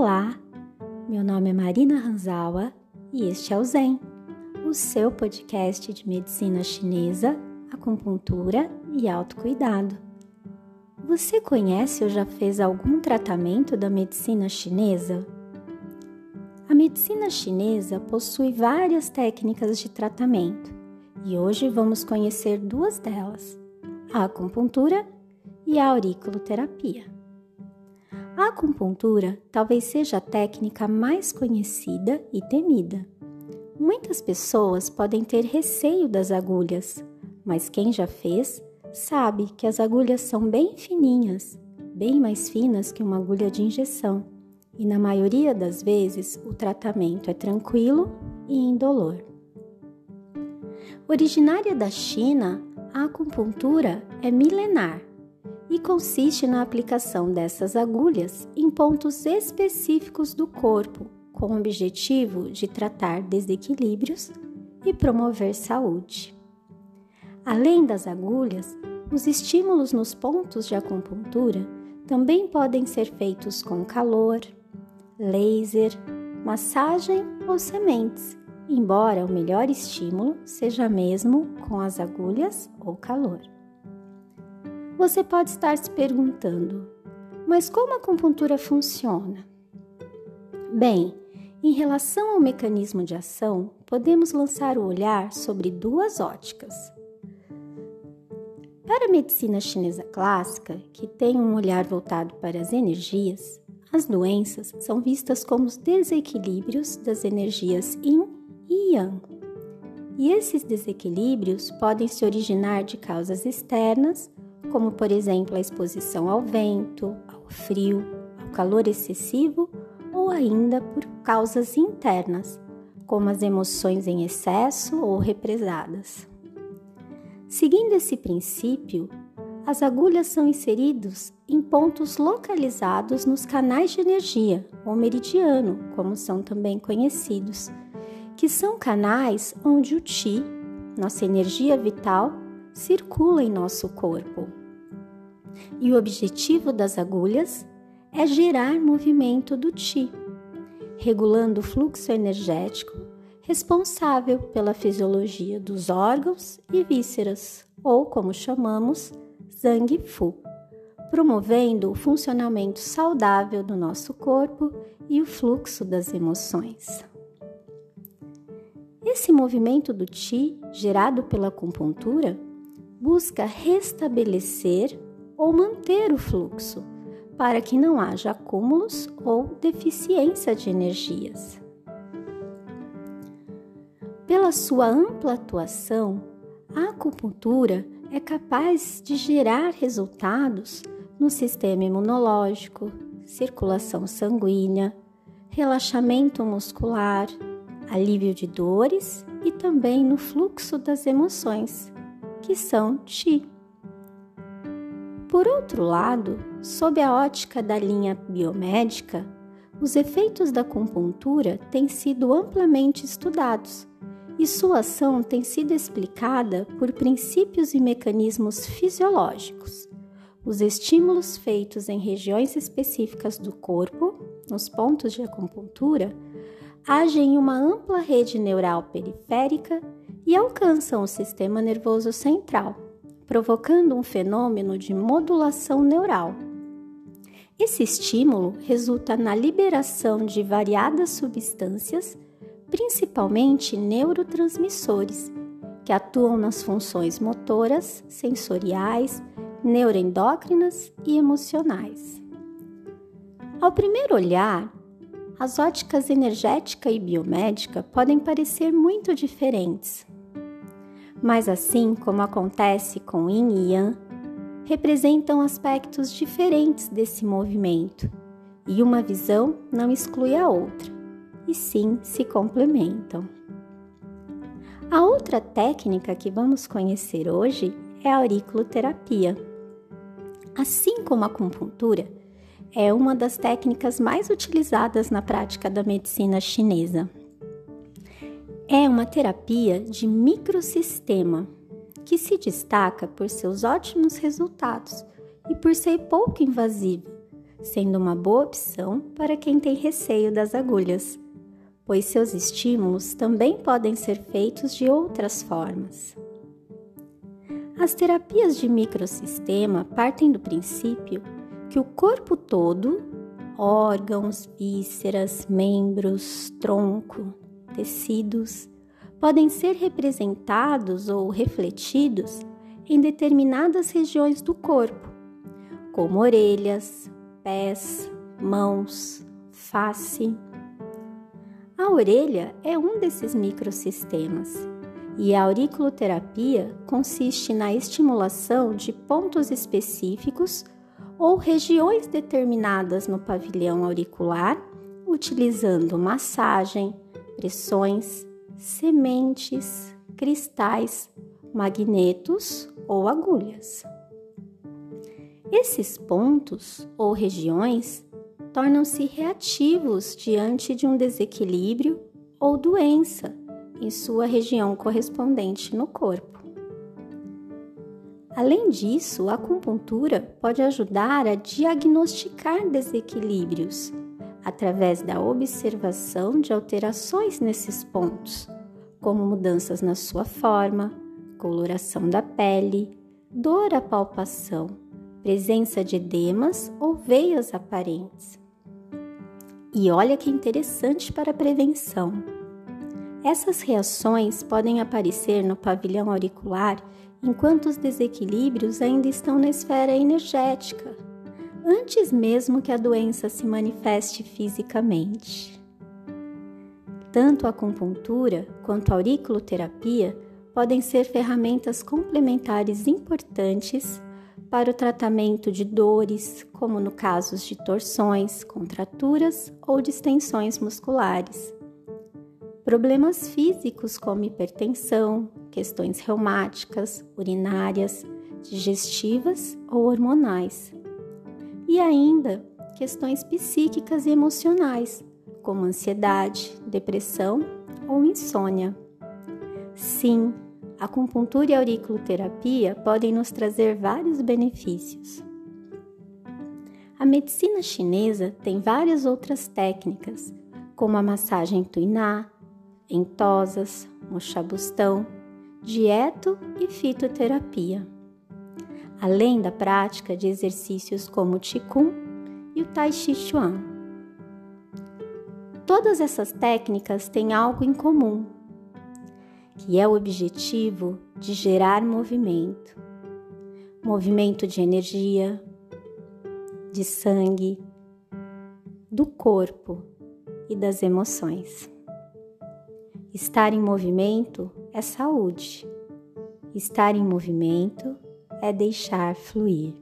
Olá, meu nome é Marina Hanzawa e este é o Zen, o seu podcast de medicina chinesa, acupuntura e autocuidado. Você conhece ou já fez algum tratamento da medicina chinesa? A medicina chinesa possui várias técnicas de tratamento e hoje vamos conhecer duas delas: a acupuntura e a auriculoterapia. A acupuntura talvez seja a técnica mais conhecida e temida. Muitas pessoas podem ter receio das agulhas, mas quem já fez sabe que as agulhas são bem fininhas, bem mais finas que uma agulha de injeção, e na maioria das vezes o tratamento é tranquilo e indolor. Originária da China, a acupuntura é milenar e consiste na aplicação dessas agulhas em pontos específicos do corpo, com o objetivo de tratar desequilíbrios e promover saúde. Além das agulhas, os estímulos nos pontos de acupuntura também podem ser feitos com calor, laser, massagem ou sementes, embora o melhor estímulo seja mesmo com as agulhas ou calor. Você pode estar se perguntando, mas como a acupuntura funciona? Bem, em relação ao mecanismo de ação, podemos lançar o olhar sobre duas óticas. Para a medicina chinesa clássica, que tem um olhar voltado para as energias, as doenças são vistas como os desequilíbrios das energias Yin e Yang. E esses desequilíbrios podem se originar de causas externas como por exemplo a exposição ao vento, ao frio, ao calor excessivo ou ainda por causas internas, como as emoções em excesso ou represadas. Seguindo esse princípio, as agulhas são inseridas em pontos localizados nos canais de energia, ou meridiano, como são também conhecidos, que são canais onde o Qi, nossa energia vital, circula em nosso corpo e o objetivo das agulhas é gerar movimento do Qi, regulando o fluxo energético responsável pela fisiologia dos órgãos e vísceras, ou como chamamos, Zhang Fu, promovendo o funcionamento saudável do nosso corpo e o fluxo das emoções. Esse movimento do Qi, gerado pela acupuntura, busca restabelecer ou manter o fluxo, para que não haja acúmulos ou deficiência de energias. Pela sua ampla atuação, a acupuntura é capaz de gerar resultados no sistema imunológico, circulação sanguínea, relaxamento muscular, alívio de dores e também no fluxo das emoções, que são Qi. Por outro lado, sob a ótica da linha biomédica, os efeitos da acupuntura têm sido amplamente estudados e sua ação tem sido explicada por princípios e mecanismos fisiológicos. Os estímulos feitos em regiões específicas do corpo, nos pontos de acupuntura, agem em uma ampla rede neural periférica e alcançam o sistema nervoso central provocando um fenômeno de modulação neural. Esse estímulo resulta na liberação de variadas substâncias, principalmente neurotransmissores, que atuam nas funções motoras, sensoriais, neuroendócrinas e emocionais. Ao primeiro olhar, as óticas energética e biomédica podem parecer muito diferentes, mas assim como acontece com Yin e Yang, representam aspectos diferentes desse movimento, e uma visão não exclui a outra, e sim se complementam. A outra técnica que vamos conhecer hoje é a auriculoterapia. Assim como a acupuntura, é uma das técnicas mais utilizadas na prática da medicina chinesa. É uma terapia de microsistema que se destaca por seus ótimos resultados e por ser pouco invasiva, sendo uma boa opção para quem tem receio das agulhas, pois seus estímulos também podem ser feitos de outras formas. As terapias de microsistema partem do princípio que o corpo todo, órgãos, vísceras, membros, tronco, tecidos, podem ser representados ou refletidos em determinadas regiões do corpo, como orelhas, pés, mãos, face. A orelha é um desses microsistemas e a auriculoterapia consiste na estimulação de pontos específicos ou regiões determinadas no pavilhão auricular, utilizando massagem, pressões, sementes, cristais, magnetos ou agulhas. Esses pontos ou regiões tornam-se reativos diante de um desequilíbrio ou doença em sua região correspondente no corpo. Além disso, a acupuntura pode ajudar a diagnosticar desequilíbrios através da observação de alterações nesses pontos, como mudanças na sua forma, coloração da pele, dor à palpação, presença de edemas ou veias aparentes. E olha que interessante para a prevenção. Essas reações podem aparecer no pavilhão auricular enquanto os desequilíbrios ainda estão na esfera energética, antes mesmo que a doença se manifeste fisicamente. Tanto a acupuntura quanto a auriculoterapia podem ser ferramentas complementares importantes para o tratamento de dores, como no caso de torções, contraturas ou distensões musculares. Problemas físicos como hipertensão, questões reumáticas, urinárias, digestivas ou hormonais. E ainda questões psíquicas e emocionais, como ansiedade, depressão ou insônia. Sim, a acupuntura e auriculoterapia podem nos trazer vários benefícios. A medicina chinesa tem várias outras técnicas, como a massagem tuiná, entosas, mochabustão, dieto e fitoterapia, além da prática de exercícios como o Qigong e o Tai Chi Chuan. Todas essas técnicas têm algo em comum, que é o objetivo de gerar movimento, movimento de energia, de sangue, do corpo e das emoções. Estar em movimento é saúde. Estar em movimento é deixar fluir.